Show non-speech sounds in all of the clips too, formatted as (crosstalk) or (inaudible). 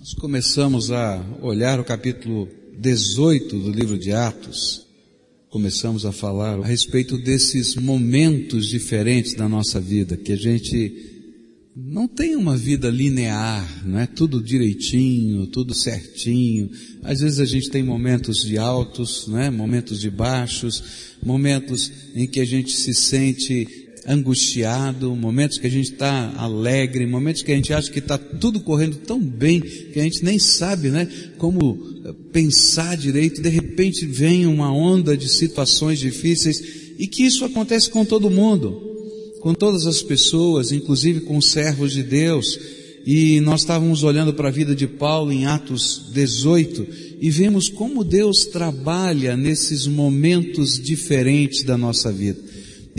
Nós começamos a olhar o capítulo 18 do livro de Atos. Começamos a falar a respeito desses momentos diferentes da nossa vida, que a gente não tem uma vida linear, não é tudo direitinho, tudo certinho. Às vezes a gente tem momentos de altos, né? momentos de baixos, momentos em que a gente se sente angustiado, momentos que a gente está alegre, momentos que a gente acha que está tudo correndo tão bem que a gente nem sabe, né, como eh, pensar direito. De repente vem uma onda de situações difíceis e que isso acontece com todo mundo, com todas as pessoas, inclusive com os servos de Deus. E nós estávamos olhando para a vida de Paulo em Atos 18 e vemos como Deus trabalha nesses momentos diferentes da nossa vida.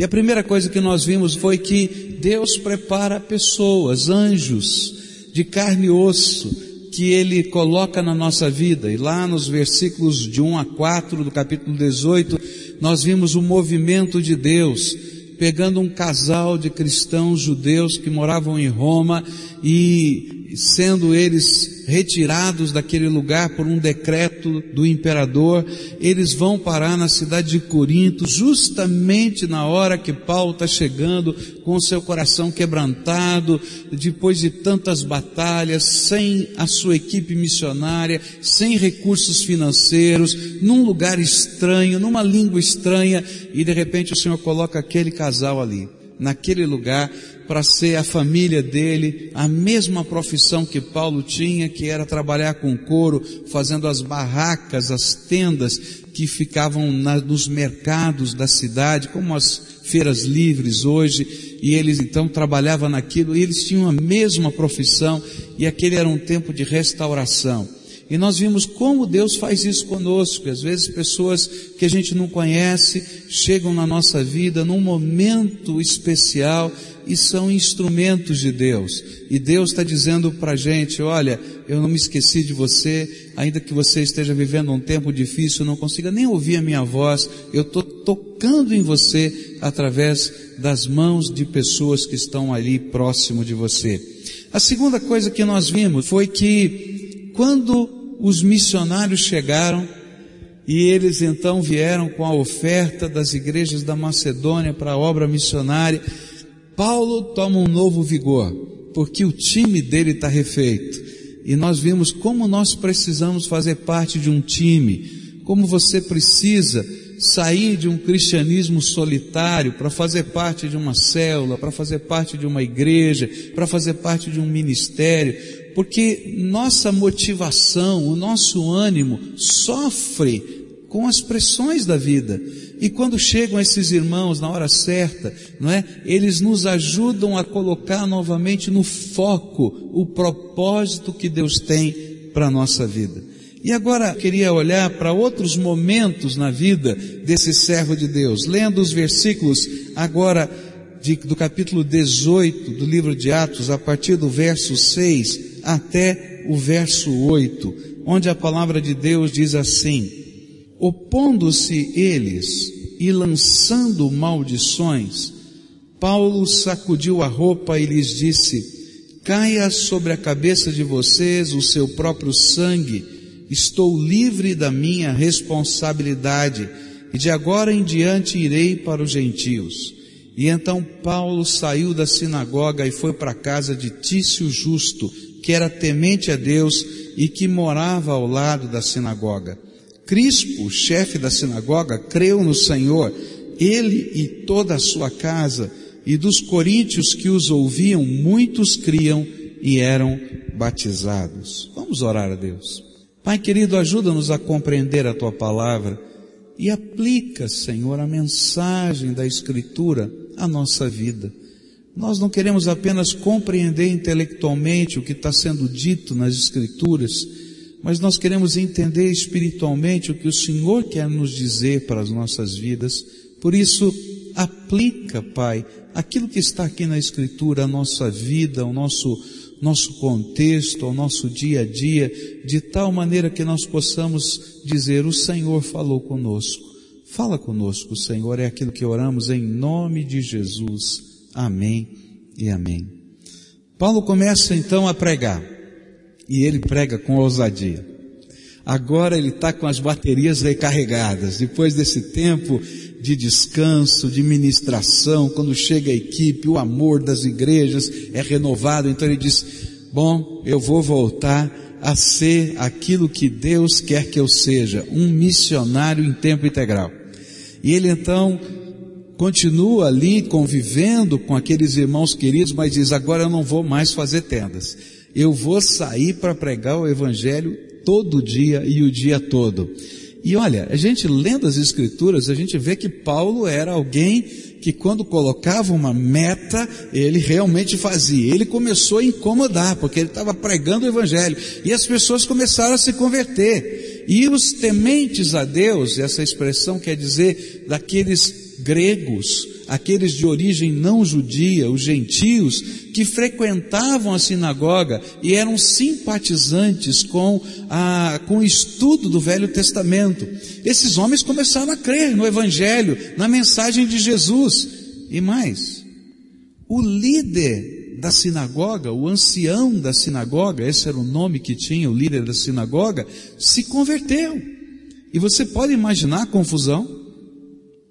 E a primeira coisa que nós vimos foi que Deus prepara pessoas, anjos de carne e osso, que Ele coloca na nossa vida. E lá nos versículos de 1 a 4 do capítulo 18, nós vimos o movimento de Deus, pegando um casal de cristãos judeus que moravam em Roma e sendo eles retirados daquele lugar por um decreto do imperador, eles vão parar na cidade de Corinto, justamente na hora que Paulo está chegando com seu coração quebrantado, depois de tantas batalhas, sem a sua equipe missionária, sem recursos financeiros, num lugar estranho, numa língua estranha, e de repente o Senhor coloca aquele casal ali, naquele lugar, para ser a família dele, a mesma profissão que Paulo tinha, que era trabalhar com couro, fazendo as barracas, as tendas que ficavam na, nos mercados da cidade, como as feiras livres hoje, e eles então trabalhavam naquilo, e eles tinham a mesma profissão, e aquele era um tempo de restauração. E nós vimos como Deus faz isso conosco. Às vezes pessoas que a gente não conhece chegam na nossa vida num momento especial e são instrumentos de Deus. E Deus está dizendo para a gente, olha, eu não me esqueci de você, ainda que você esteja vivendo um tempo difícil, não consiga nem ouvir a minha voz, eu estou tocando em você através das mãos de pessoas que estão ali próximo de você. A segunda coisa que nós vimos foi que quando os missionários chegaram e eles então vieram com a oferta das igrejas da Macedônia para a obra missionária. Paulo toma um novo vigor, porque o time dele está refeito. E nós vimos como nós precisamos fazer parte de um time, como você precisa sair de um cristianismo solitário para fazer parte de uma célula, para fazer parte de uma igreja, para fazer parte de um ministério, porque nossa motivação, o nosso ânimo sofre com as pressões da vida. E quando chegam esses irmãos na hora certa, não é? Eles nos ajudam a colocar novamente no foco o propósito que Deus tem para a nossa vida. E agora queria olhar para outros momentos na vida desse servo de Deus, lendo os versículos agora de, do capítulo 18 do livro de Atos, a partir do verso 6 até o verso 8, onde a palavra de Deus diz assim: Opondo-se eles e lançando maldições, Paulo sacudiu a roupa e lhes disse: Caia sobre a cabeça de vocês o seu próprio sangue, estou livre da minha responsabilidade, e de agora em diante irei para os gentios. E então Paulo saiu da sinagoga e foi para a casa de Tício Justo, que era temente a Deus e que morava ao lado da sinagoga. Crispo, chefe da sinagoga, creu no Senhor, ele e toda a sua casa, e dos coríntios que os ouviam, muitos criam e eram batizados. Vamos orar a Deus. Pai querido, ajuda-nos a compreender a tua palavra e aplica, Senhor, a mensagem da Escritura à nossa vida. Nós não queremos apenas compreender intelectualmente o que está sendo dito nas Escrituras, mas nós queremos entender espiritualmente o que o Senhor quer nos dizer para as nossas vidas. Por isso, aplica, Pai, aquilo que está aqui na Escritura à nossa vida, ao nosso, nosso contexto, ao nosso dia a dia, de tal maneira que nós possamos dizer: O Senhor falou conosco. Fala conosco, Senhor, é aquilo que oramos em nome de Jesus. Amém e amém. Paulo começa então a pregar. e ele prega com ousadia. Agora ele está com as baterias recarregadas. Depois desse tempo de descanso, de ministração, quando chega a equipe, o amor das igrejas é renovado. Então ele diz: Bom, eu vou voltar a ser aquilo que Deus quer que eu seja, um missionário em tempo integral. E ele então continua ali convivendo com aqueles irmãos queridos, mas diz: agora eu não vou mais fazer tendas. Eu vou sair para pregar o evangelho todo dia e o dia todo. E olha, a gente lendo as escrituras, a gente vê que Paulo era alguém que quando colocava uma meta, ele realmente fazia. Ele começou a incomodar, porque ele estava pregando o evangelho. E as pessoas começaram a se converter. E os tementes a Deus, essa expressão quer dizer daqueles gregos, aqueles de origem não judia, os gentios, que frequentavam a sinagoga e eram simpatizantes com, a, com o estudo do Velho Testamento. Esses homens começaram a crer no Evangelho, na mensagem de Jesus. E mais, o líder da sinagoga, o ancião da sinagoga, esse era o nome que tinha o líder da sinagoga, se converteu. E você pode imaginar a confusão?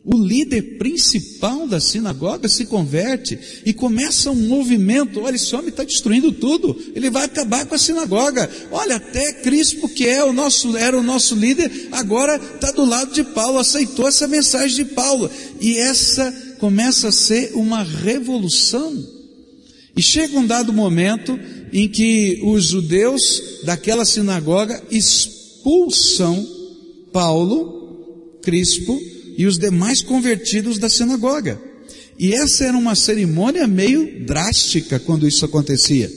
O líder principal da sinagoga se converte e começa um movimento. Olha, esse homem está destruindo tudo. Ele vai acabar com a sinagoga. Olha, até Crispo, que é o nosso, era o nosso líder, agora está do lado de Paulo, aceitou essa mensagem de Paulo. E essa começa a ser uma revolução. E chega um dado momento em que os judeus daquela sinagoga expulsam Paulo, Crispo, e os demais convertidos da sinagoga. E essa era uma cerimônia meio drástica quando isso acontecia.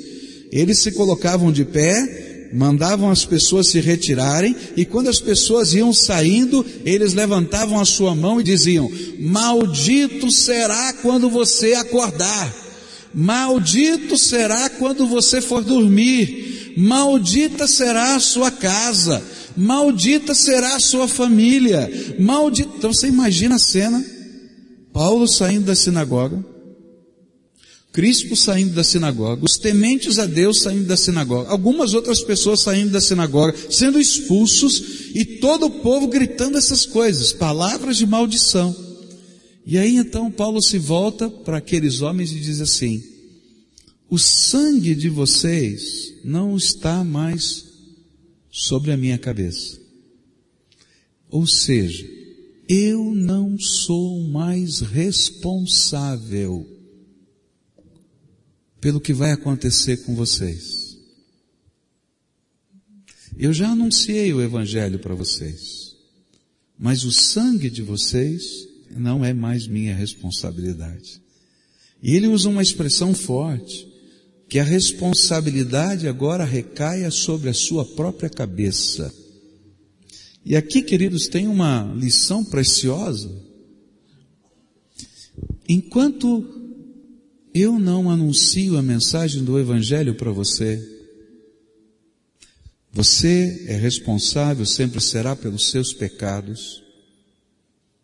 Eles se colocavam de pé, mandavam as pessoas se retirarem, e quando as pessoas iam saindo, eles levantavam a sua mão e diziam: Maldito será quando você acordar, maldito será quando você for dormir, maldita será a sua casa, maldita será a sua família, maldita. Então você imagina a cena, Paulo saindo da sinagoga, Crispo saindo da sinagoga, os tementes a Deus saindo da sinagoga, algumas outras pessoas saindo da sinagoga, sendo expulsos, e todo o povo gritando essas coisas, palavras de maldição. E aí então Paulo se volta para aqueles homens e diz assim: o sangue de vocês não está mais sobre a minha cabeça. Ou seja, eu não sou mais responsável pelo que vai acontecer com vocês. Eu já anunciei o Evangelho para vocês, mas o sangue de vocês não é mais minha responsabilidade. E ele usa uma expressão forte que a responsabilidade agora recaia sobre a sua própria cabeça. E aqui, queridos, tem uma lição preciosa. Enquanto eu não anuncio a mensagem do Evangelho para você, você é responsável, sempre será pelos seus pecados,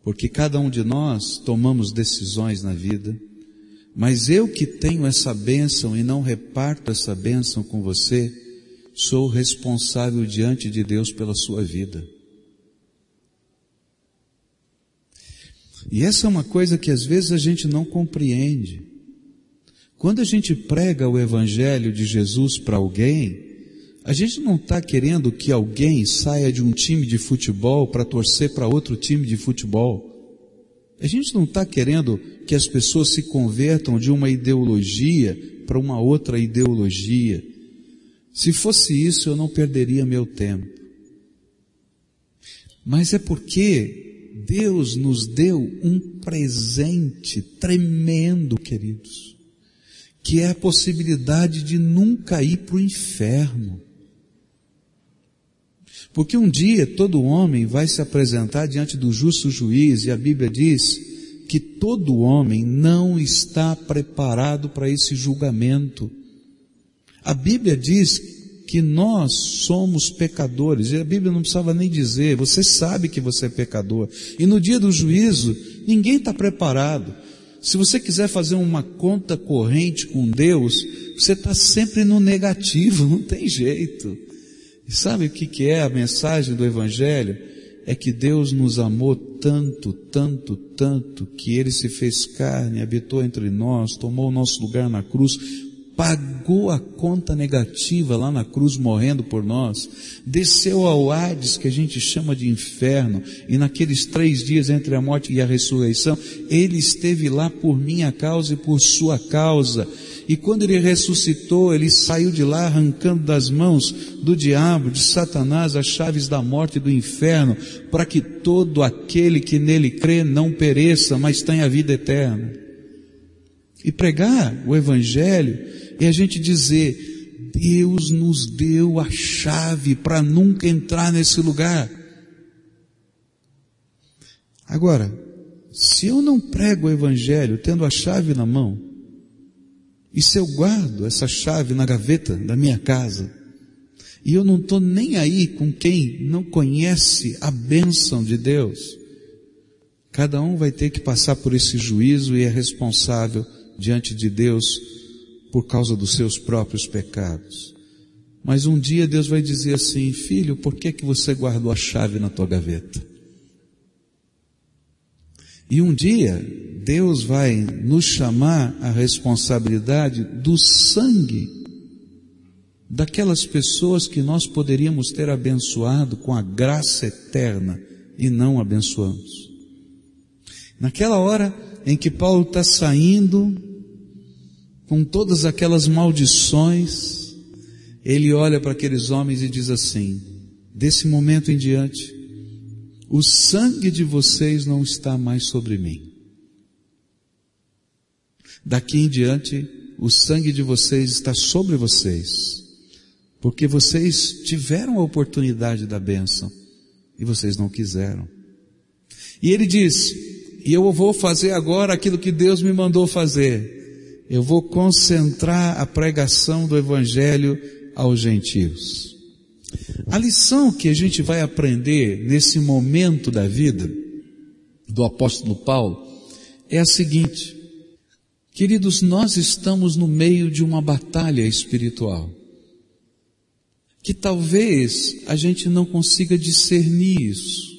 porque cada um de nós tomamos decisões na vida. Mas eu que tenho essa bênção e não reparto essa bênção com você, sou responsável diante de Deus pela sua vida. E essa é uma coisa que às vezes a gente não compreende. Quando a gente prega o Evangelho de Jesus para alguém, a gente não está querendo que alguém saia de um time de futebol para torcer para outro time de futebol. A gente não está querendo que as pessoas se convertam de uma ideologia para uma outra ideologia. Se fosse isso, eu não perderia meu tempo. Mas é porque Deus nos deu um presente tremendo, queridos, que é a possibilidade de nunca ir para o inferno. Porque um dia todo homem vai se apresentar diante do justo juiz e a Bíblia diz que todo homem não está preparado para esse julgamento. A Bíblia diz que nós somos pecadores, e a Bíblia não precisava nem dizer, você sabe que você é pecador. E no dia do juízo, ninguém está preparado. Se você quiser fazer uma conta corrente com Deus, você está sempre no negativo, (laughs) não tem jeito. E sabe o que, que é a mensagem do Evangelho? É que Deus nos amou tanto, tanto, tanto, que Ele se fez carne, habitou entre nós, tomou o nosso lugar na cruz, pagou a conta negativa lá na cruz morrendo por nós, desceu ao Hades, que a gente chama de inferno, e naqueles três dias entre a morte e a ressurreição, ele esteve lá por minha causa e por sua causa. E quando ele ressuscitou, ele saiu de lá arrancando das mãos do diabo, de Satanás, as chaves da morte e do inferno, para que todo aquele que nele crê não pereça, mas tenha vida eterna. E pregar o Evangelho é a gente dizer, Deus nos deu a chave para nunca entrar nesse lugar. Agora, se eu não prego o Evangelho tendo a chave na mão, e se eu guardo essa chave na gaveta da minha casa, e eu não estou nem aí com quem não conhece a bênção de Deus, cada um vai ter que passar por esse juízo e é responsável diante de Deus por causa dos seus próprios pecados. Mas um dia Deus vai dizer assim, filho, por que que você guardou a chave na tua gaveta? E um dia Deus vai nos chamar a responsabilidade do sangue daquelas pessoas que nós poderíamos ter abençoado com a graça eterna e não abençoamos. Naquela hora em que Paulo está saindo com todas aquelas maldições, ele olha para aqueles homens e diz assim: desse momento em diante, o sangue de vocês não está mais sobre mim. Daqui em diante, o sangue de vocês está sobre vocês, porque vocês tiveram a oportunidade da bênção e vocês não quiseram. E ele diz: e eu vou fazer agora aquilo que Deus me mandou fazer eu vou concentrar a pregação do Evangelho aos gentios. A lição que a gente vai aprender nesse momento da vida do apóstolo Paulo é a seguinte. Queridos, nós estamos no meio de uma batalha espiritual. Que talvez a gente não consiga discernir isso.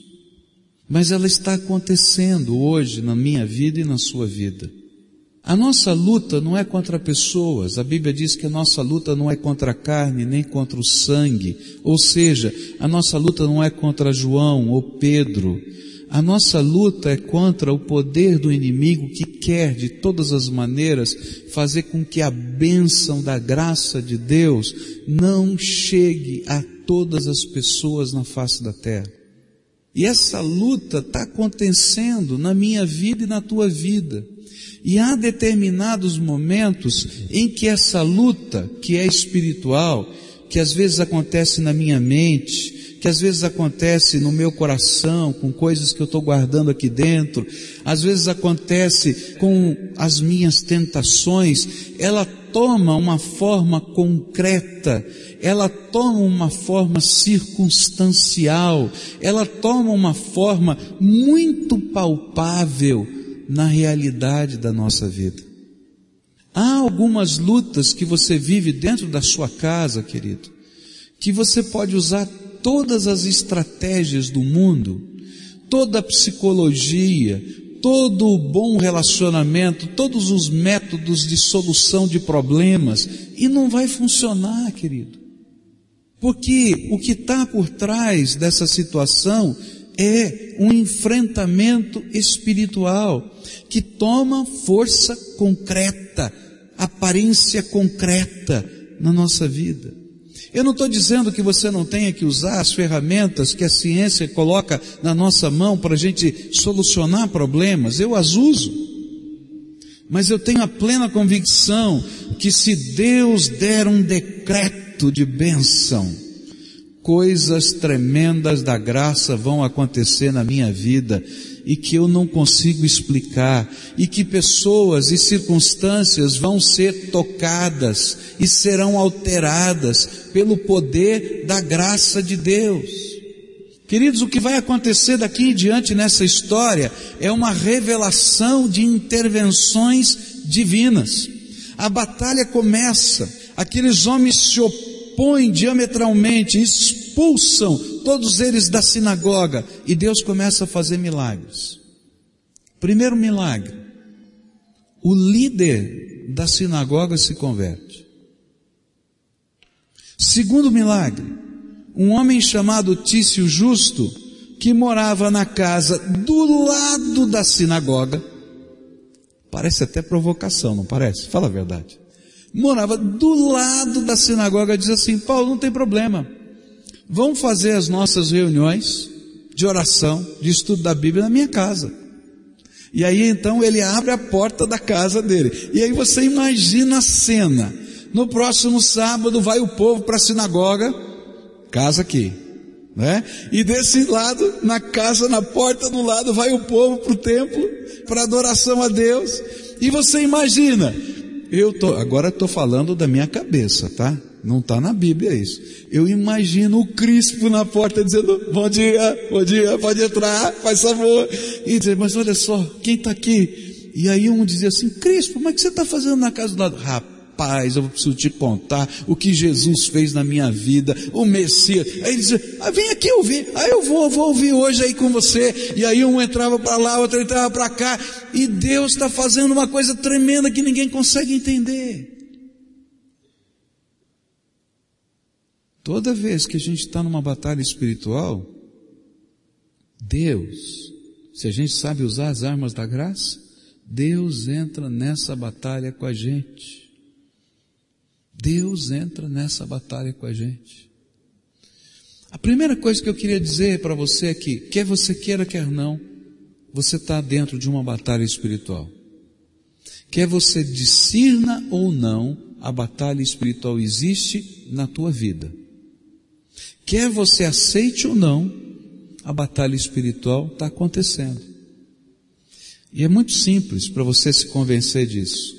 Mas ela está acontecendo hoje na minha vida e na sua vida. A nossa luta não é contra pessoas. A Bíblia diz que a nossa luta não é contra a carne, nem contra o sangue. Ou seja, a nossa luta não é contra João ou Pedro. A nossa luta é contra o poder do inimigo que quer de todas as maneiras fazer com que a bênção da graça de Deus não chegue a todas as pessoas na face da terra. E essa luta está acontecendo na minha vida e na tua vida. E há determinados momentos em que essa luta, que é espiritual, que às vezes acontece na minha mente, que às vezes acontece no meu coração, com coisas que eu estou guardando aqui dentro, às vezes acontece com as minhas tentações, ela toma uma forma concreta, ela toma uma forma circunstancial, ela toma uma forma muito palpável, na realidade da nossa vida. Há algumas lutas que você vive dentro da sua casa, querido, que você pode usar todas as estratégias do mundo, toda a psicologia, todo o bom relacionamento, todos os métodos de solução de problemas, e não vai funcionar, querido. Porque o que está por trás dessa situação é um enfrentamento espiritual que toma força concreta, aparência concreta na nossa vida. Eu não estou dizendo que você não tenha que usar as ferramentas que a ciência coloca na nossa mão para a gente solucionar problemas, eu as uso. Mas eu tenho a plena convicção que se Deus der um decreto de bênção, coisas tremendas da graça vão acontecer na minha vida e que eu não consigo explicar, e que pessoas e circunstâncias vão ser tocadas e serão alteradas pelo poder da graça de Deus. Queridos, o que vai acontecer daqui em diante nessa história é uma revelação de intervenções divinas. A batalha começa, aqueles homens se opõem diametralmente, expulsam todos eles da sinagoga e Deus começa a fazer milagres. Primeiro milagre, o líder da sinagoga se converte. Segundo milagre, um homem chamado Tício Justo, que morava na casa do lado da sinagoga, parece até provocação, não parece? Fala a verdade. Morava do lado da sinagoga, diz assim, Paulo, não tem problema. Vamos fazer as nossas reuniões de oração, de estudo da Bíblia na minha casa. E aí então ele abre a porta da casa dele. E aí você imagina a cena. No próximo sábado vai o povo para a sinagoga, casa aqui, né? E desse lado, na casa, na porta do lado, vai o povo para o templo, para adoração a Deus. E você imagina, eu tô, agora estou falando da minha cabeça, tá? Não está na Bíblia isso. Eu imagino o Crispo na porta dizendo, bom dia, bom dia, pode entrar, faz favor. E dizer, mas olha só, quem está aqui? E aí um dizia assim, Crispo, mas o que você está fazendo na casa do lado? Rapaz, eu preciso te contar o que Jesus fez na minha vida, o Messias. Aí ele dizia, ah, vem aqui ouvir. Aí eu vou, vou ouvir hoje aí com você. E aí um entrava para lá, outro entrava para cá. E Deus está fazendo uma coisa tremenda que ninguém consegue entender. Toda vez que a gente está numa batalha espiritual, Deus, se a gente sabe usar as armas da graça, Deus entra nessa batalha com a gente. Deus entra nessa batalha com a gente. A primeira coisa que eu queria dizer para você é que, quer você queira, quer não, você está dentro de uma batalha espiritual. Quer você discirna ou não, a batalha espiritual existe na tua vida. Quer você aceite ou não, a batalha espiritual está acontecendo. E é muito simples para você se convencer disso.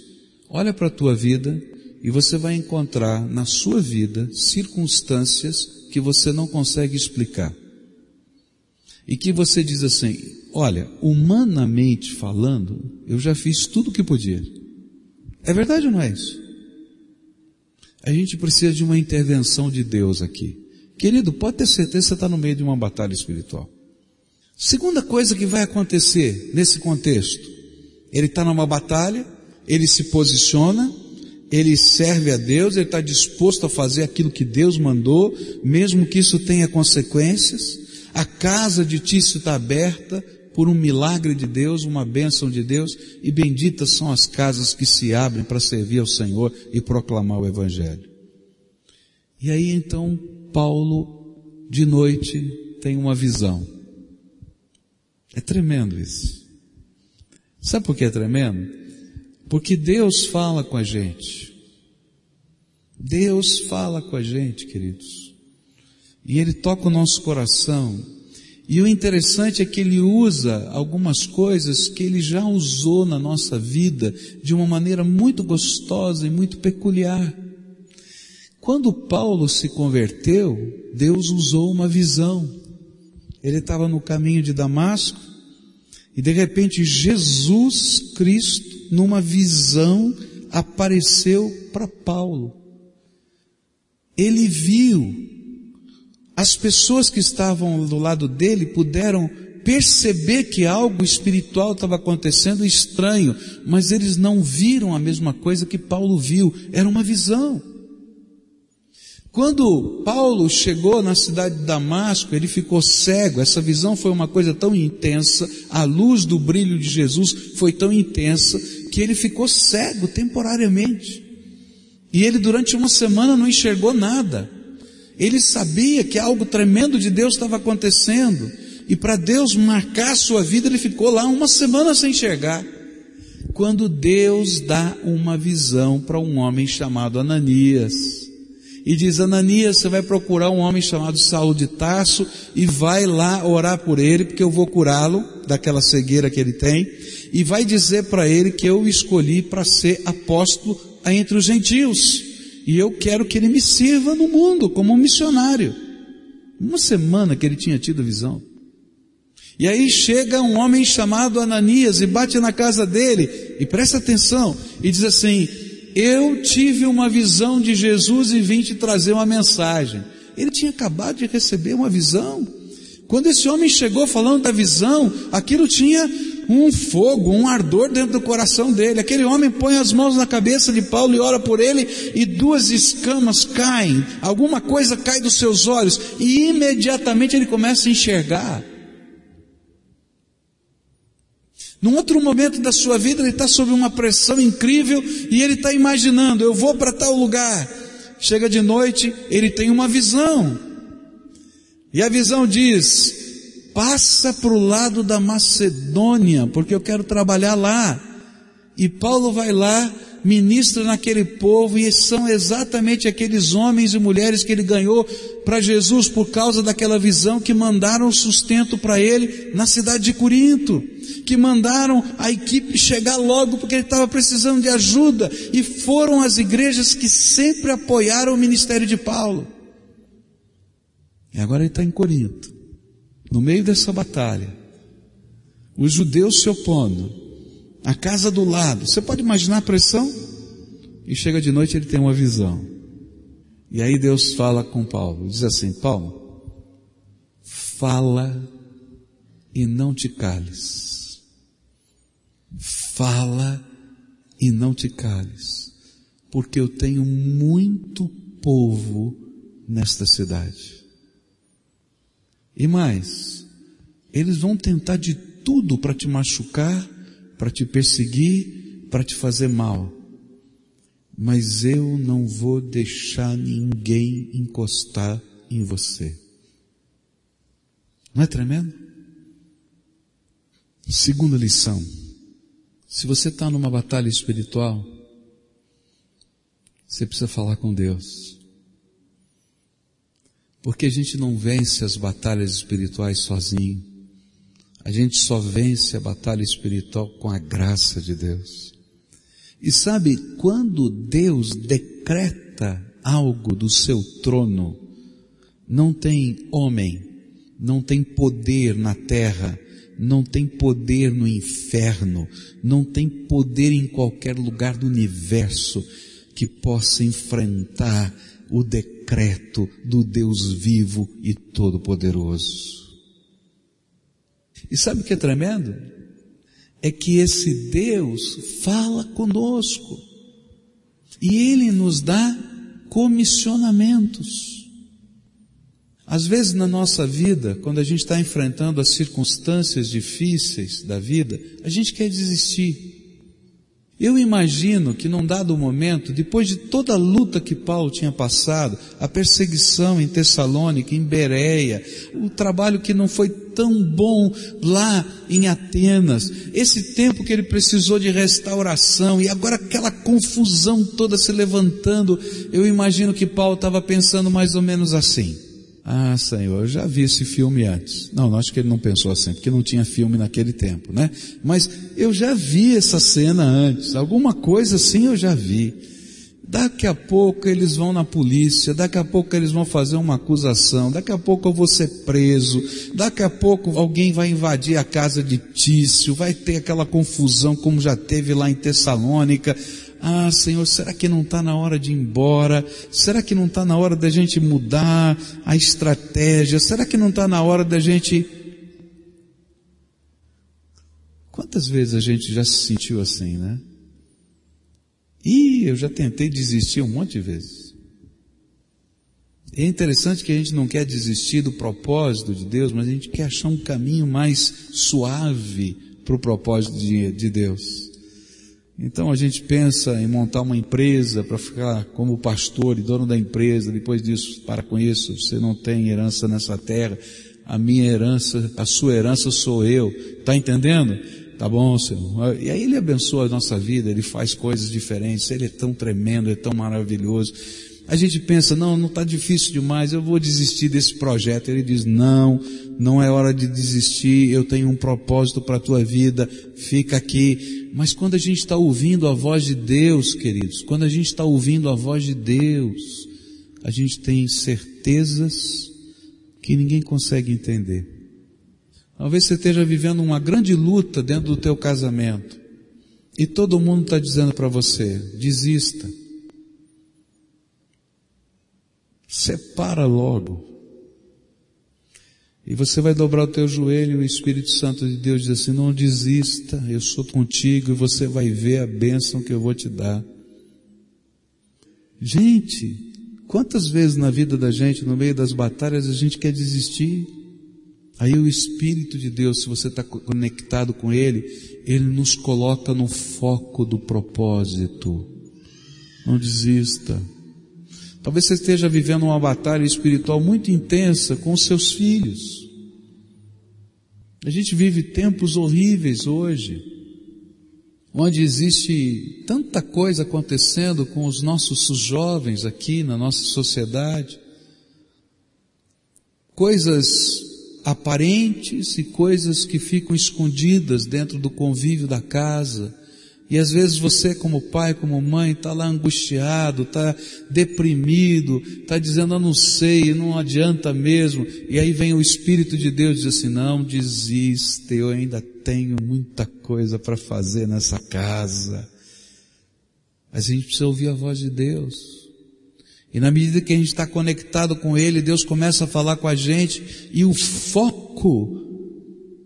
Olha para a tua vida e você vai encontrar na sua vida circunstâncias que você não consegue explicar. E que você diz assim, olha, humanamente falando, eu já fiz tudo o que podia. É verdade ou não é isso? A gente precisa de uma intervenção de Deus aqui. Querido, pode ter certeza que você está no meio de uma batalha espiritual. Segunda coisa que vai acontecer nesse contexto, ele está numa batalha, ele se posiciona, ele serve a Deus, ele está disposto a fazer aquilo que Deus mandou, mesmo que isso tenha consequências. A casa de Tício está aberta por um milagre de Deus, uma bênção de Deus, e benditas são as casas que se abrem para servir ao Senhor e proclamar o Evangelho. E aí então Paulo, de noite, tem uma visão. É tremendo isso. Sabe por que é tremendo? Porque Deus fala com a gente. Deus fala com a gente, queridos. E Ele toca o nosso coração. E o interessante é que Ele usa algumas coisas que Ele já usou na nossa vida de uma maneira muito gostosa e muito peculiar. Quando Paulo se converteu, Deus usou uma visão. Ele estava no caminho de Damasco e de repente Jesus Cristo, numa visão, apareceu para Paulo. Ele viu, as pessoas que estavam do lado dele puderam perceber que algo espiritual estava acontecendo estranho, mas eles não viram a mesma coisa que Paulo viu, era uma visão. Quando Paulo chegou na cidade de Damasco, ele ficou cego. Essa visão foi uma coisa tão intensa, a luz do brilho de Jesus foi tão intensa, que ele ficou cego temporariamente. E ele durante uma semana não enxergou nada. Ele sabia que algo tremendo de Deus estava acontecendo. E para Deus marcar a sua vida, ele ficou lá uma semana sem enxergar. Quando Deus dá uma visão para um homem chamado Ananias e diz, Ananias, você vai procurar um homem chamado Saulo de Tarso e vai lá orar por ele, porque eu vou curá-lo daquela cegueira que ele tem, e vai dizer para ele que eu escolhi para ser apóstolo entre os gentios, e eu quero que ele me sirva no mundo como um missionário. Uma semana que ele tinha tido visão. E aí chega um homem chamado Ananias e bate na casa dele, e presta atenção, e diz assim: Eu tive uma visão de Jesus e vim te trazer uma mensagem. Ele tinha acabado de receber uma visão. Quando esse homem chegou falando da visão, aquilo tinha um fogo, um ardor dentro do coração dele. Aquele homem põe as mãos na cabeça de Paulo e ora por ele, e duas escamas caem, alguma coisa cai dos seus olhos, e imediatamente ele começa a enxergar. Num outro momento da sua vida, ele está sob uma pressão incrível e ele está imaginando: eu vou para tal lugar. Chega de noite, ele tem uma visão. E a visão diz: passa para o lado da Macedônia, porque eu quero trabalhar lá. E Paulo vai lá, ministra naquele povo, e são exatamente aqueles homens e mulheres que ele ganhou para Jesus por causa daquela visão que mandaram sustento para ele na cidade de Corinto, que mandaram a equipe chegar logo porque ele estava precisando de ajuda, e foram as igrejas que sempre apoiaram o ministério de Paulo. E agora ele está em Corinto, no meio dessa batalha, os judeus se opondo, a casa do lado, você pode imaginar a pressão? E chega de noite ele tem uma visão. E aí Deus fala com Paulo, diz assim: Paulo, fala e não te cales. Fala e não te cales, porque eu tenho muito povo nesta cidade. E mais, eles vão tentar de tudo para te machucar, para te perseguir, para te fazer mal mas eu não vou deixar ninguém encostar em você. Não é tremendo? Segunda lição. Se você está numa batalha espiritual, você precisa falar com Deus. Porque a gente não vence as batalhas espirituais sozinho. A gente só vence a batalha espiritual com a graça de Deus. E sabe, quando Deus decreta algo do seu trono, não tem homem, não tem poder na terra, não tem poder no inferno, não tem poder em qualquer lugar do universo que possa enfrentar o decreto do Deus vivo e todo-poderoso. E sabe o que é tremendo? é que esse Deus fala conosco e Ele nos dá comissionamentos. Às vezes na nossa vida, quando a gente está enfrentando as circunstâncias difíceis da vida, a gente quer desistir. Eu imagino que num dado momento, depois de toda a luta que Paulo tinha passado, a perseguição em Tessalônica, em Bereia, o trabalho que não foi tão bom lá em Atenas, esse tempo que ele precisou de restauração e agora aquela confusão toda se levantando, eu imagino que Paulo estava pensando mais ou menos assim. Ah, Senhor, eu já vi esse filme antes. Não, acho que ele não pensou assim, porque não tinha filme naquele tempo, né? Mas eu já vi essa cena antes. Alguma coisa assim eu já vi. Daqui a pouco eles vão na polícia, daqui a pouco eles vão fazer uma acusação, daqui a pouco eu vou ser preso, daqui a pouco alguém vai invadir a casa de Tício, vai ter aquela confusão como já teve lá em Tessalônica. Ah, Senhor, será que não está na hora de ir embora? Será que não está na hora da gente mudar a estratégia? Será que não está na hora da gente. Quantas vezes a gente já se sentiu assim, né? E eu já tentei desistir um monte de vezes. É interessante que a gente não quer desistir do propósito de Deus, mas a gente quer achar um caminho mais suave para o propósito de Deus. Então a gente pensa em montar uma empresa para ficar como pastor e dono da empresa, depois disso, para com isso, você não tem herança nessa terra, a minha herança, a sua herança sou eu, está entendendo? Tá bom, Senhor. E aí Ele abençoa a nossa vida, Ele faz coisas diferentes, Ele é tão tremendo, é tão maravilhoso. A gente pensa, não, não está difícil demais, eu vou desistir desse projeto. Ele diz, não, não é hora de desistir, eu tenho um propósito para a tua vida, fica aqui. Mas quando a gente está ouvindo a voz de Deus, queridos, quando a gente está ouvindo a voz de Deus, a gente tem certezas que ninguém consegue entender. Talvez você esteja vivendo uma grande luta dentro do teu casamento e todo mundo está dizendo para você, desista. Separa logo. E você vai dobrar o teu joelho e o Espírito Santo de Deus diz assim, não desista, eu sou contigo e você vai ver a bênção que eu vou te dar. Gente, quantas vezes na vida da gente, no meio das batalhas, a gente quer desistir? Aí o Espírito de Deus, se você está conectado com Ele, Ele nos coloca no foco do propósito. Não desista. Talvez você esteja vivendo uma batalha espiritual muito intensa com os seus filhos. A gente vive tempos horríveis hoje, onde existe tanta coisa acontecendo com os nossos jovens aqui na nossa sociedade. Coisas aparentes e coisas que ficam escondidas dentro do convívio da casa. E às vezes você, como pai, como mãe, está lá angustiado, está deprimido, está dizendo, eu não sei, não adianta mesmo. E aí vem o Espírito de Deus e diz assim, não desista, eu ainda tenho muita coisa para fazer nessa casa. Mas a gente precisa ouvir a voz de Deus. E na medida que a gente está conectado com Ele, Deus começa a falar com a gente e o foco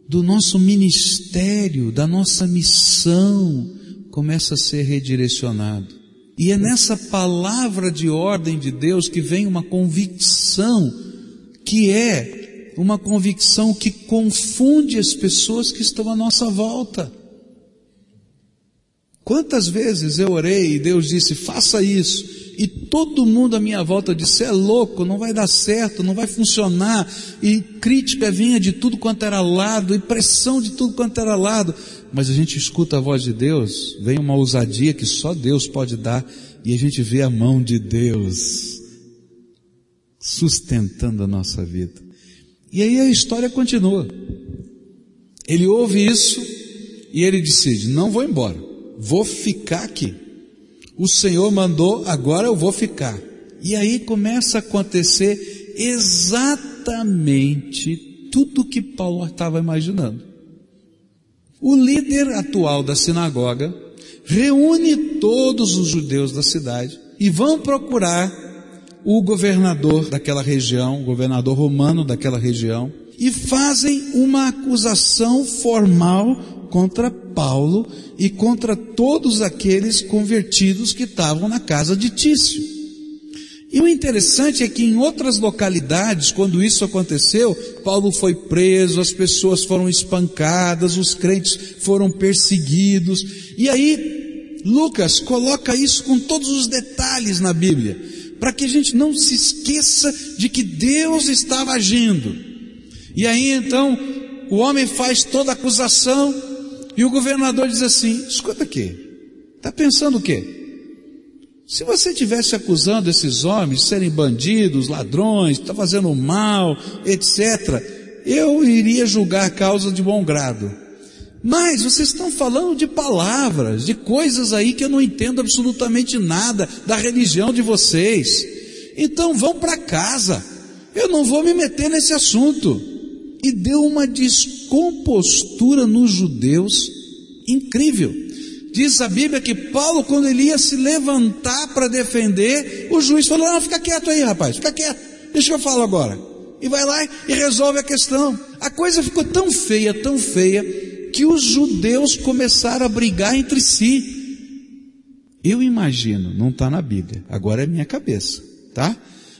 do nosso ministério, da nossa missão, começa a ser redirecionado. E é nessa palavra de ordem de Deus que vem uma convicção, que é uma convicção que confunde as pessoas que estão à nossa volta. Quantas vezes eu orei e Deus disse, faça isso, e todo mundo à minha volta disse, é louco, não vai dar certo, não vai funcionar, e crítica vinha de tudo quanto era lado, e pressão de tudo quanto era lado, mas a gente escuta a voz de Deus, vem uma ousadia que só Deus pode dar, e a gente vê a mão de Deus sustentando a nossa vida. E aí a história continua. Ele ouve isso e ele decide: não vou embora, vou ficar aqui o Senhor mandou, agora eu vou ficar. E aí começa a acontecer exatamente tudo que Paulo estava imaginando. O líder atual da sinagoga reúne todos os judeus da cidade e vão procurar o governador daquela região, o governador romano daquela região, e fazem uma acusação formal contra Paulo e contra todos aqueles convertidos que estavam na casa de Tício. E o interessante é que em outras localidades, quando isso aconteceu, Paulo foi preso, as pessoas foram espancadas, os crentes foram perseguidos. E aí, Lucas coloca isso com todos os detalhes na Bíblia, para que a gente não se esqueça de que Deus estava agindo. E aí então, o homem faz toda a acusação, e o governador diz assim: escuta aqui, está pensando o quê? Se você tivesse acusando esses homens de serem bandidos, ladrões, está fazendo mal, etc., eu iria julgar a causa de bom grado. Mas vocês estão falando de palavras, de coisas aí que eu não entendo absolutamente nada da religião de vocês. Então vão para casa. Eu não vou me meter nesse assunto e deu uma descompostura nos judeus incrível. Diz a Bíblia que Paulo, quando ele ia se levantar para defender, o juiz falou: Não, fica quieto aí, rapaz, fica quieto, deixa que eu falo agora. E vai lá e resolve a questão. A coisa ficou tão feia, tão feia, que os judeus começaram a brigar entre si. Eu imagino, não está na Bíblia, agora é minha cabeça, tá?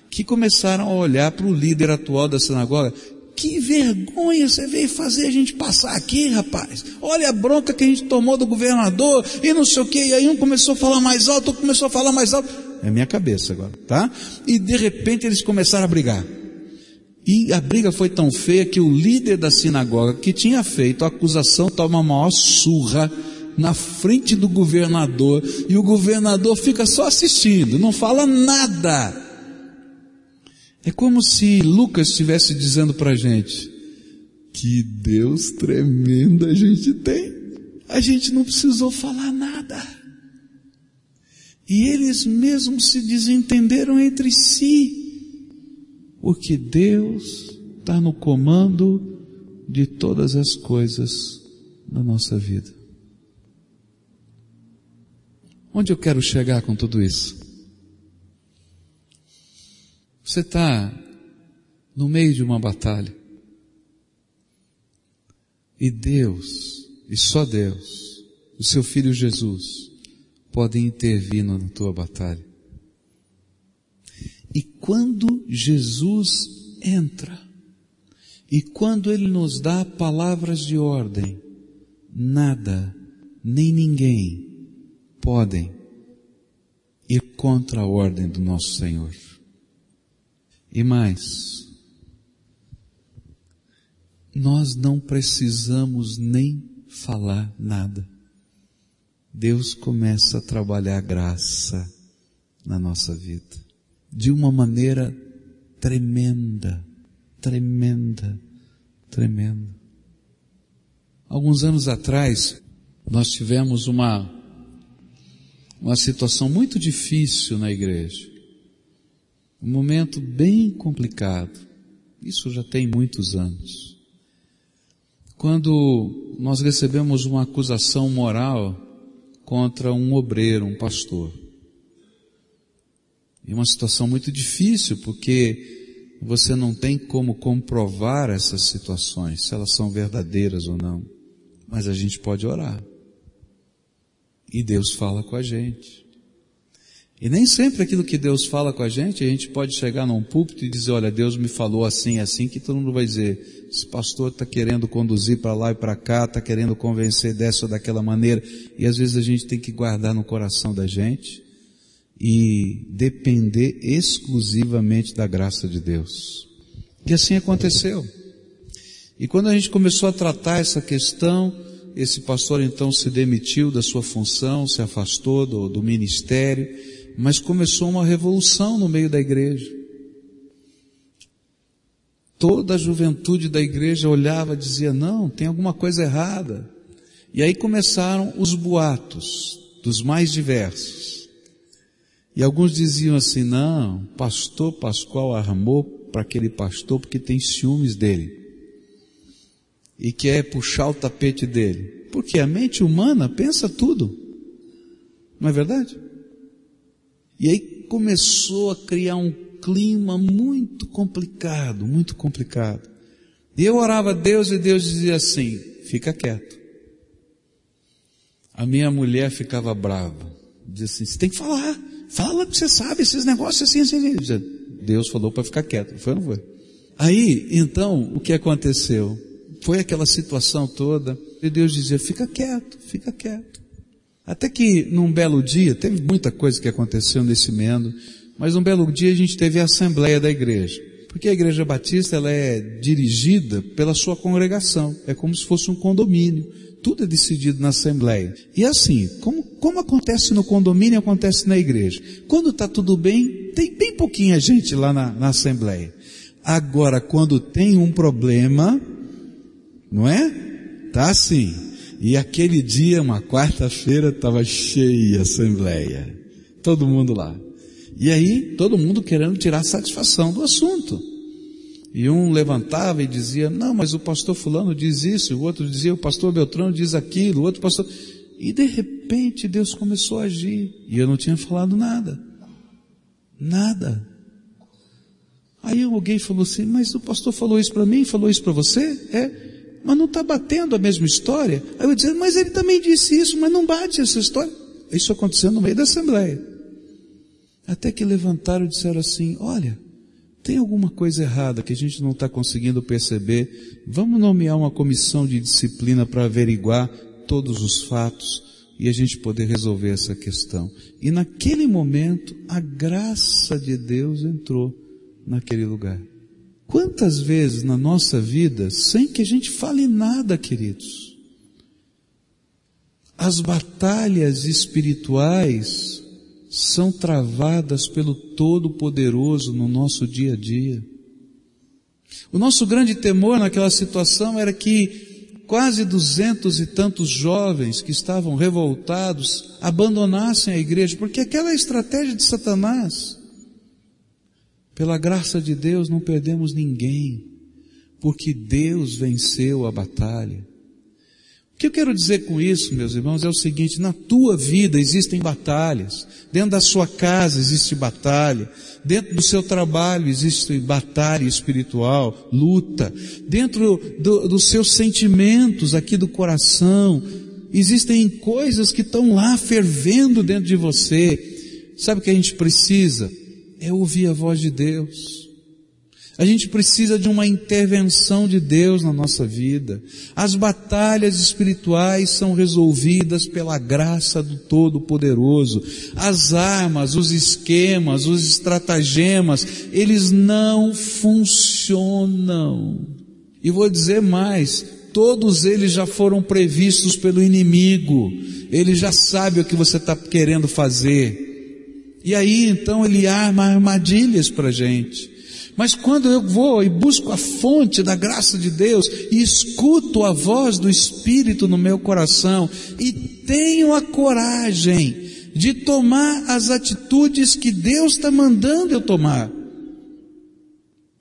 Que começaram a olhar para o líder atual da sinagoga que vergonha você veio fazer a gente passar aqui, rapaz. Olha a bronca que a gente tomou do governador e não sei o que. E aí um começou a falar mais alto, outro começou a falar mais alto. É minha cabeça agora, tá? E de repente eles começaram a brigar. E a briga foi tão feia que o líder da sinagoga que tinha feito a acusação toma uma maior surra na frente do governador e o governador fica só assistindo, não fala nada. É como se Lucas estivesse dizendo para a gente, que Deus tremendo a gente tem. A gente não precisou falar nada. E eles mesmos se desentenderam entre si, porque Deus está no comando de todas as coisas da nossa vida. Onde eu quero chegar com tudo isso? Você está no meio de uma batalha. E Deus, e só Deus, o seu Filho Jesus, podem intervir na tua batalha. E quando Jesus entra, e quando Ele nos dá palavras de ordem, nada, nem ninguém podem ir contra a ordem do nosso Senhor. E mais, nós não precisamos nem falar nada. Deus começa a trabalhar graça na nossa vida. De uma maneira tremenda, tremenda, tremenda. Alguns anos atrás, nós tivemos uma, uma situação muito difícil na igreja. Um momento bem complicado. Isso já tem muitos anos. Quando nós recebemos uma acusação moral contra um obreiro, um pastor. E uma situação muito difícil, porque você não tem como comprovar essas situações, se elas são verdadeiras ou não. Mas a gente pode orar. E Deus fala com a gente. E nem sempre aquilo que Deus fala com a gente, a gente pode chegar num púlpito e dizer, olha, Deus me falou assim, assim, que todo mundo vai dizer, esse pastor está querendo conduzir para lá e para cá, está querendo convencer dessa ou daquela maneira. E às vezes a gente tem que guardar no coração da gente e depender exclusivamente da graça de Deus. E assim aconteceu. E quando a gente começou a tratar essa questão, esse pastor então se demitiu da sua função, se afastou do, do ministério, mas começou uma revolução no meio da igreja. Toda a juventude da igreja olhava e dizia, não, tem alguma coisa errada. E aí começaram os boatos, dos mais diversos. E alguns diziam assim, não, pastor Pascoal armou para aquele pastor porque tem ciúmes dele. E quer puxar o tapete dele. Porque a mente humana pensa tudo. Não é verdade? E aí começou a criar um clima muito complicado, muito complicado. E eu orava a Deus e Deus dizia assim, fica quieto. A minha mulher ficava brava. Dizia assim, você tem que falar, fala que você sabe esses negócios assim, assim, assim. Deus falou para ficar quieto, foi ou não foi? Aí, então, o que aconteceu? Foi aquela situação toda, e Deus dizia, fica quieto, fica quieto. Até que num belo dia, teve muita coisa que aconteceu nesse meandro, mas um belo dia a gente teve a assembleia da igreja. Porque a igreja batista ela é dirigida pela sua congregação. É como se fosse um condomínio. Tudo é decidido na assembleia. E assim, como, como acontece no condomínio, acontece na igreja. Quando está tudo bem, tem bem pouquinha gente lá na, na assembleia. Agora, quando tem um problema, não é? Tá assim. E aquele dia, uma quarta-feira, estava cheia a assembleia. Todo mundo lá. E aí, todo mundo querendo tirar satisfação do assunto. E um levantava e dizia, não, mas o pastor fulano diz isso, o outro dizia, o pastor Beltrano diz aquilo, o outro pastor... E de repente Deus começou a agir. E eu não tinha falado nada. Nada. Aí alguém falou assim, mas o pastor falou isso para mim, falou isso para você? É mas não está batendo a mesma história. Aí eu dizia, mas ele também disse isso, mas não bate essa história. Isso aconteceu no meio da assembleia. Até que levantaram e disseram assim, olha, tem alguma coisa errada que a gente não está conseguindo perceber. Vamos nomear uma comissão de disciplina para averiguar todos os fatos e a gente poder resolver essa questão. E naquele momento, a graça de Deus entrou naquele lugar. Quantas vezes na nossa vida, sem que a gente fale nada, queridos, as batalhas espirituais são travadas pelo Todo-Poderoso no nosso dia a dia. O nosso grande temor naquela situação era que quase duzentos e tantos jovens que estavam revoltados abandonassem a igreja, porque aquela é estratégia de Satanás. Pela graça de Deus não perdemos ninguém. porque Deus venceu a batalha. O que eu quero dizer com isso, meus irmãos, é o seguinte, na tua vida existem batalhas, dentro da sua casa existe batalha, dentro do seu trabalho existe batalha espiritual, luta, dentro do, dos seus sentimentos aqui do coração, existem coisas que estão lá fervendo dentro de você. Sabe o que a gente precisa? É ouvir a voz de Deus. A gente precisa de uma intervenção de Deus na nossa vida. As batalhas espirituais são resolvidas pela graça do Todo-Poderoso. As armas, os esquemas, os estratagemas, eles não funcionam. E vou dizer mais, todos eles já foram previstos pelo inimigo. Ele já sabe o que você está querendo fazer. E aí então ele arma armadilhas para gente. Mas quando eu vou e busco a fonte da graça de Deus e escuto a voz do Espírito no meu coração e tenho a coragem de tomar as atitudes que Deus está mandando eu tomar.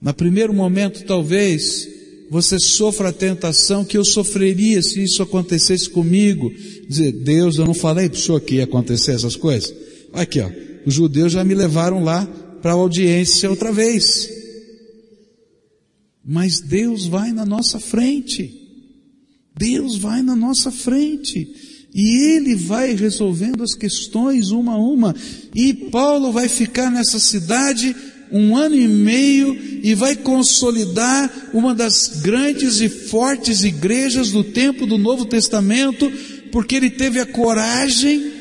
No primeiro momento, talvez, você sofra a tentação que eu sofreria se isso acontecesse comigo. Dizer, Deus, eu não falei para o senhor que ia acontecer essas coisas? Aqui, ó, os judeus já me levaram lá para a audiência outra vez. Mas Deus vai na nossa frente. Deus vai na nossa frente. E Ele vai resolvendo as questões uma a uma. E Paulo vai ficar nessa cidade um ano e meio e vai consolidar uma das grandes e fortes igrejas do tempo do Novo Testamento, porque ele teve a coragem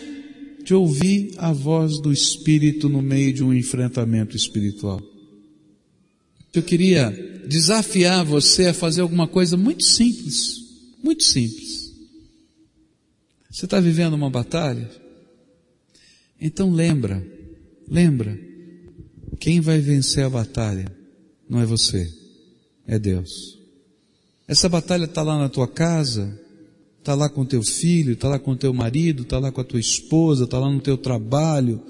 de ouvir a voz do Espírito no meio de um enfrentamento espiritual. Eu queria desafiar você a fazer alguma coisa muito simples, muito simples. Você está vivendo uma batalha? Então lembra, lembra, quem vai vencer a batalha não é você, é Deus. Essa batalha está lá na tua casa, está lá com teu filho, está lá com teu marido, está lá com a tua esposa, está lá no teu trabalho.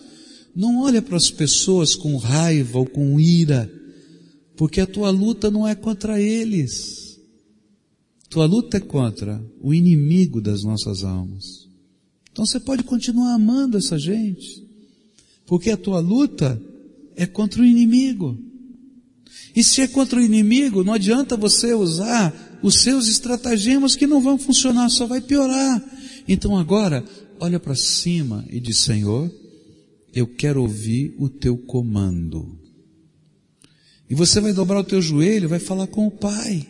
Não olha para as pessoas com raiva ou com ira porque a tua luta não é contra eles. Tua luta é contra o inimigo das nossas almas. Então você pode continuar amando essa gente. Porque a tua luta é contra o inimigo. E se é contra o inimigo, não adianta você usar os seus estratagemas que não vão funcionar, só vai piorar. Então agora, olha para cima e diz, Senhor, eu quero ouvir o teu comando. E você vai dobrar o teu joelho, vai falar com o Pai.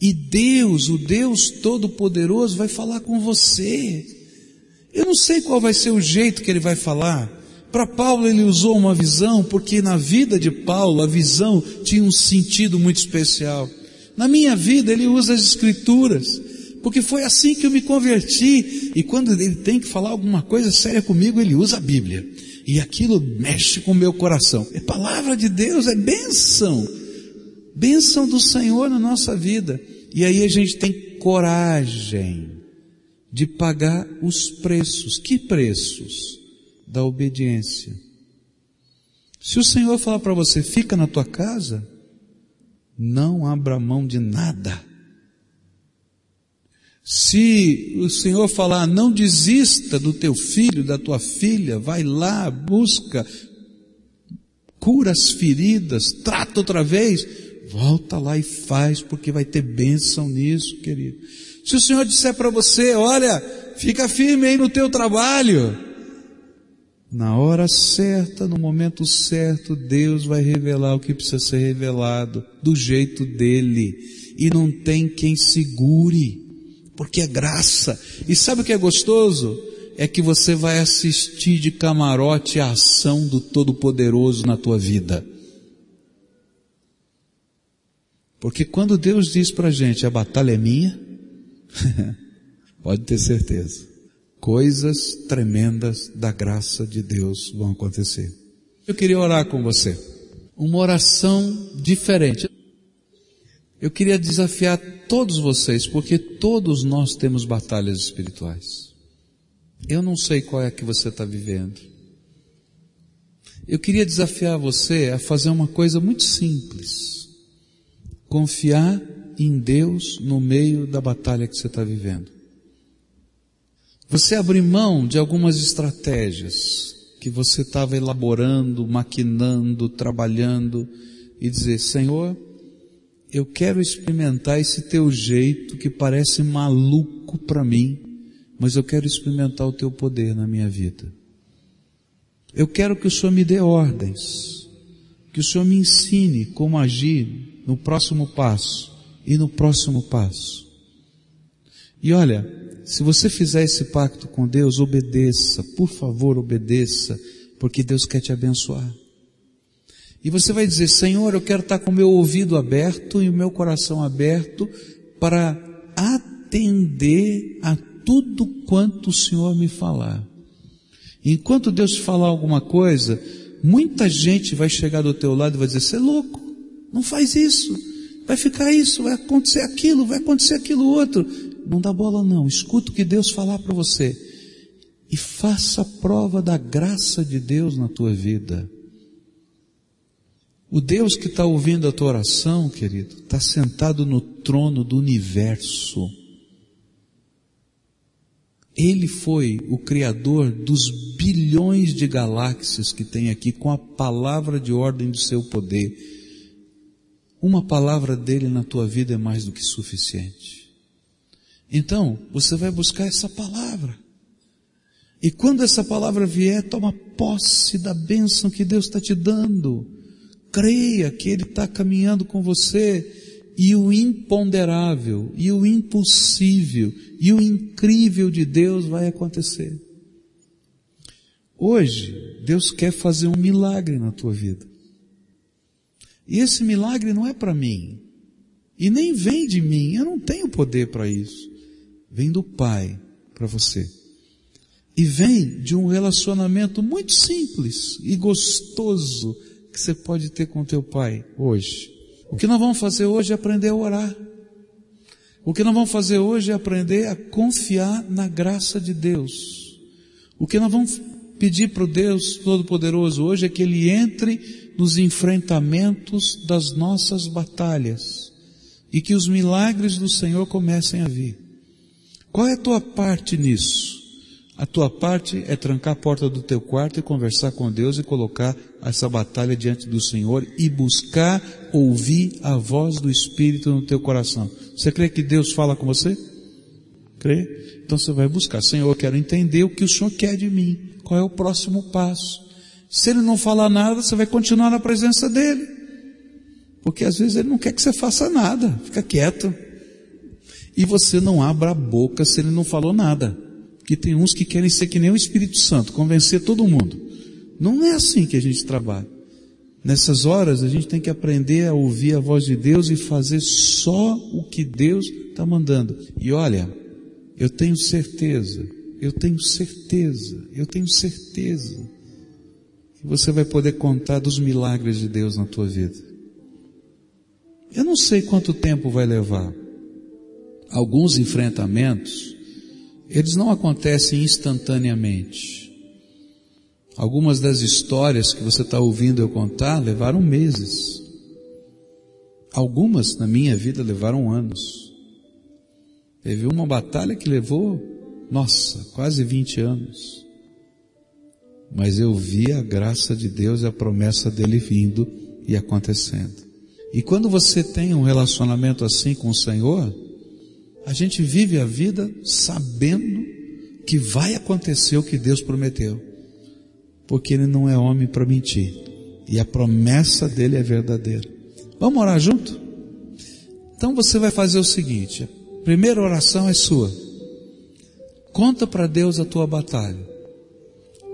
E Deus, o Deus Todo-Poderoso, vai falar com você. Eu não sei qual vai ser o jeito que ele vai falar. Para Paulo ele usou uma visão, porque na vida de Paulo a visão tinha um sentido muito especial. Na minha vida ele usa as escrituras, porque foi assim que eu me converti. E quando ele tem que falar alguma coisa séria comigo, ele usa a Bíblia. E aquilo mexe com o meu coração. É palavra de Deus, é bênção. Bênção do Senhor na nossa vida. E aí a gente tem coragem de pagar os preços. Que preços? Da obediência. Se o Senhor falar para você, fica na tua casa, não abra mão de nada. Se o Senhor falar, não desista do teu filho, da tua filha, vai lá, busca, cura as feridas, trata outra vez, volta lá e faz, porque vai ter bênção nisso, querido. Se o Senhor disser para você, olha, fica firme aí no teu trabalho, na hora certa, no momento certo, Deus vai revelar o que precisa ser revelado, do jeito dele, e não tem quem segure porque é graça. E sabe o que é gostoso? É que você vai assistir de camarote a ação do Todo-Poderoso na tua vida. Porque quando Deus diz pra gente, a batalha é minha, (laughs) pode ter certeza, coisas tremendas da graça de Deus vão acontecer. Eu queria orar com você. Uma oração diferente. Eu queria desafiar todos vocês, porque todos nós temos batalhas espirituais. Eu não sei qual é que você está vivendo. Eu queria desafiar você a fazer uma coisa muito simples. confiar em Deus no meio da batalha que você está vivendo. Você abrir mão de algumas estratégias que você estava elaborando, maquinando, trabalhando e dizer, Senhor, eu quero experimentar esse teu jeito que parece maluco para mim, mas eu quero experimentar o teu poder na minha vida. Eu quero que o Senhor me dê ordens, que o Senhor me ensine como agir no próximo passo e no próximo passo. E olha, se você fizer esse pacto com Deus, obedeça, por favor, obedeça, porque Deus quer te abençoar. E você vai dizer, Senhor, eu quero estar com o meu ouvido aberto e o meu coração aberto para atender a tudo quanto o Senhor me falar. Enquanto Deus falar alguma coisa, muita gente vai chegar do teu lado e vai dizer, você é louco, não faz isso, vai ficar isso, vai acontecer aquilo, vai acontecer aquilo outro. Não dá bola não, escuta o que Deus falar para você. E faça prova da graça de Deus na tua vida. O Deus que está ouvindo a tua oração, querido, está sentado no trono do universo. Ele foi o criador dos bilhões de galáxias que tem aqui com a palavra de ordem do seu poder. Uma palavra dele na tua vida é mais do que suficiente. Então, você vai buscar essa palavra. E quando essa palavra vier, toma posse da bênção que Deus está te dando. Creia que Ele está caminhando com você e o imponderável, e o impossível, e o incrível de Deus vai acontecer. Hoje, Deus quer fazer um milagre na tua vida. E esse milagre não é para mim, e nem vem de mim, eu não tenho poder para isso. Vem do Pai para você. E vem de um relacionamento muito simples e gostoso que você pode ter com teu pai hoje. O que nós vamos fazer hoje é aprender a orar. O que nós vamos fazer hoje é aprender a confiar na graça de Deus. O que nós vamos pedir para o Deus Todo-Poderoso hoje é que Ele entre nos enfrentamentos das nossas batalhas e que os milagres do Senhor comecem a vir. Qual é a tua parte nisso? A tua parte é trancar a porta do teu quarto e conversar com Deus e colocar essa batalha diante do Senhor e buscar ouvir a voz do Espírito no teu coração. Você crê que Deus fala com você? Crê? Então você vai buscar. Senhor, eu quero entender o que o Senhor quer de mim. Qual é o próximo passo? Se Ele não falar nada, você vai continuar na presença dEle. Porque às vezes Ele não quer que você faça nada. Fica quieto. E você não abra a boca se Ele não falou nada que tem uns que querem ser que nem o Espírito Santo, convencer todo mundo. Não é assim que a gente trabalha. Nessas horas a gente tem que aprender a ouvir a voz de Deus e fazer só o que Deus está mandando. E olha, eu tenho certeza, eu tenho certeza, eu tenho certeza que você vai poder contar dos milagres de Deus na tua vida. Eu não sei quanto tempo vai levar. Alguns enfrentamentos eles não acontecem instantaneamente. Algumas das histórias que você está ouvindo eu contar levaram meses. Algumas na minha vida levaram anos. Teve uma batalha que levou, nossa, quase 20 anos. Mas eu vi a graça de Deus e a promessa dele vindo e acontecendo. E quando você tem um relacionamento assim com o Senhor, a gente vive a vida sabendo que vai acontecer o que Deus prometeu. Porque Ele não é homem para mentir. E a promessa dele é verdadeira. Vamos orar junto? Então você vai fazer o seguinte: a primeira oração é sua. Conta para Deus a tua batalha.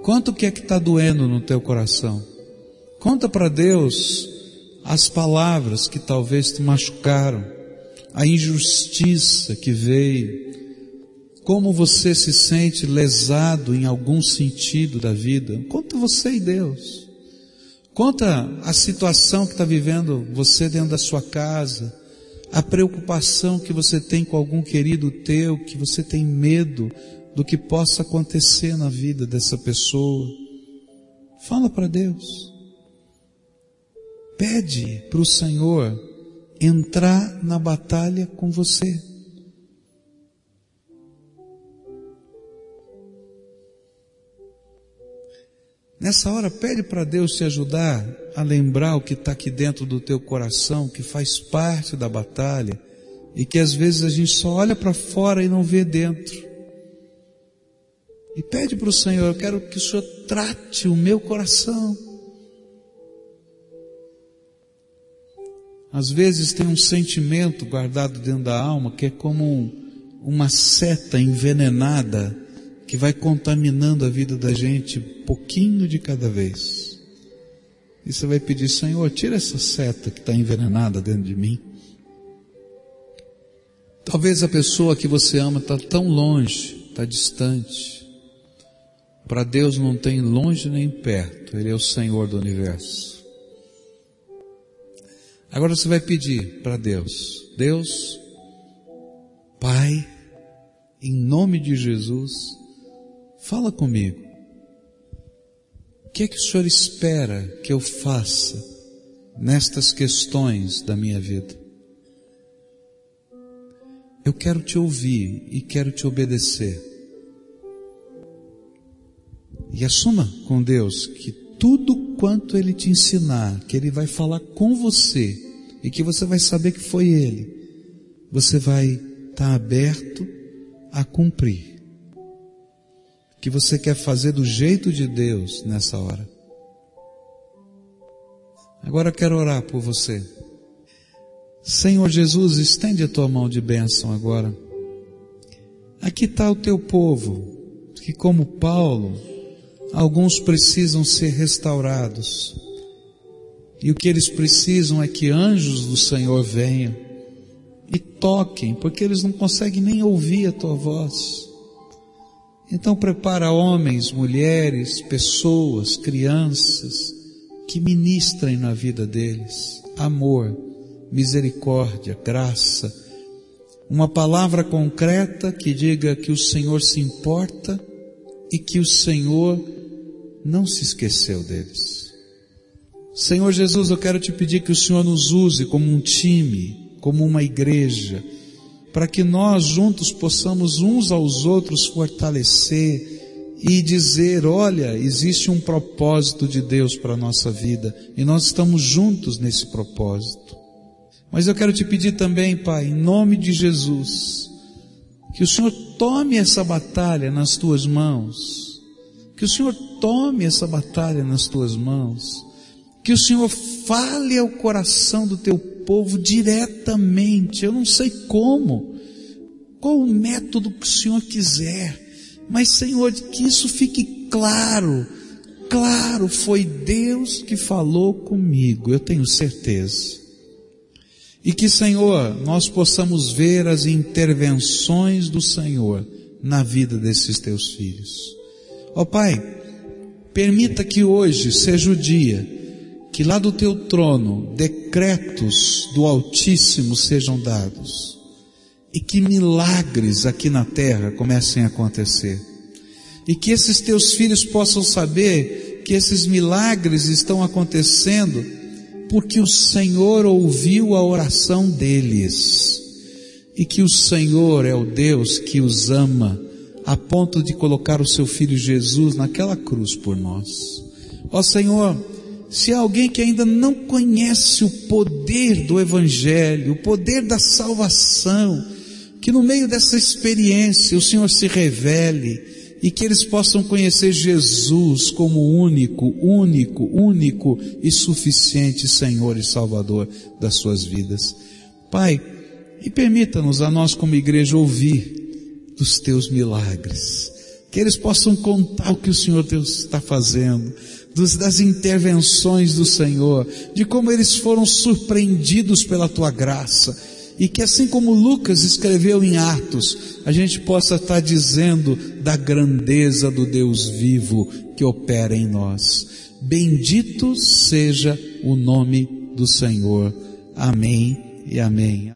Conta o que é que está doendo no teu coração. Conta para Deus as palavras que talvez te machucaram a injustiça que veio, como você se sente lesado em algum sentido da vida. Conta você e Deus. Conta a situação que está vivendo você dentro da sua casa, a preocupação que você tem com algum querido teu, que você tem medo do que possa acontecer na vida dessa pessoa. Fala para Deus. Pede para o Senhor entrar na batalha com você. Nessa hora, pede para Deus te ajudar a lembrar o que está aqui dentro do teu coração, que faz parte da batalha e que às vezes a gente só olha para fora e não vê dentro. E pede para o Senhor, eu quero que o Senhor trate o meu coração. Às vezes tem um sentimento guardado dentro da alma que é como uma seta envenenada que vai contaminando a vida da gente pouquinho de cada vez. E você vai pedir, Senhor, tira essa seta que está envenenada dentro de mim. Talvez a pessoa que você ama está tão longe, está distante. Para Deus não tem longe nem perto, Ele é o Senhor do universo. Agora você vai pedir para Deus, Deus, Pai, em nome de Jesus, Fala comigo. O que é que o Senhor espera que eu faça nestas questões da minha vida? Eu quero te ouvir e quero te obedecer. E assuma com Deus que tudo quanto Ele te ensinar, que Ele vai falar com você e que você vai saber que foi Ele, você vai estar aberto a cumprir que você quer fazer do jeito de Deus nessa hora. Agora eu quero orar por você. Senhor Jesus, estende a tua mão de bênção agora. Aqui está o teu povo, que como Paulo, alguns precisam ser restaurados. E o que eles precisam é que anjos do Senhor venham e toquem, porque eles não conseguem nem ouvir a tua voz. Então prepara homens, mulheres, pessoas, crianças que ministrem na vida deles amor, misericórdia, graça, uma palavra concreta que diga que o Senhor se importa e que o Senhor não se esqueceu deles. Senhor Jesus, eu quero te pedir que o Senhor nos use como um time, como uma igreja, para que nós juntos possamos uns aos outros fortalecer e dizer, olha, existe um propósito de Deus para a nossa vida e nós estamos juntos nesse propósito. Mas eu quero te pedir também, Pai, em nome de Jesus, que o Senhor tome essa batalha nas tuas mãos, que o Senhor tome essa batalha nas tuas mãos, que o Senhor fale ao coração do teu povo diretamente. Eu não sei como, qual o método que o Senhor quiser, mas Senhor, que isso fique claro. Claro, foi Deus que falou comigo, eu tenho certeza. E que, Senhor, nós possamos ver as intervenções do Senhor na vida desses teus filhos. Ó oh, Pai, permita que hoje seja o dia que lá do teu trono decretos do Altíssimo sejam dados e que milagres aqui na terra comecem a acontecer. E que esses teus filhos possam saber que esses milagres estão acontecendo porque o Senhor ouviu a oração deles e que o Senhor é o Deus que os ama a ponto de colocar o seu filho Jesus naquela cruz por nós. Ó Senhor, se há alguém que ainda não conhece o poder do Evangelho, o poder da salvação, que no meio dessa experiência o Senhor se revele e que eles possam conhecer Jesus como único, único, único e suficiente Senhor e Salvador das suas vidas. Pai, e permita-nos a nós como igreja ouvir dos teus milagres, que eles possam contar o que o Senhor Deus está fazendo, dos, das intervenções do Senhor, de como eles foram surpreendidos pela tua graça, e que assim como Lucas escreveu em Atos, a gente possa estar dizendo da grandeza do Deus vivo que opera em nós. Bendito seja o nome do Senhor. Amém e amém.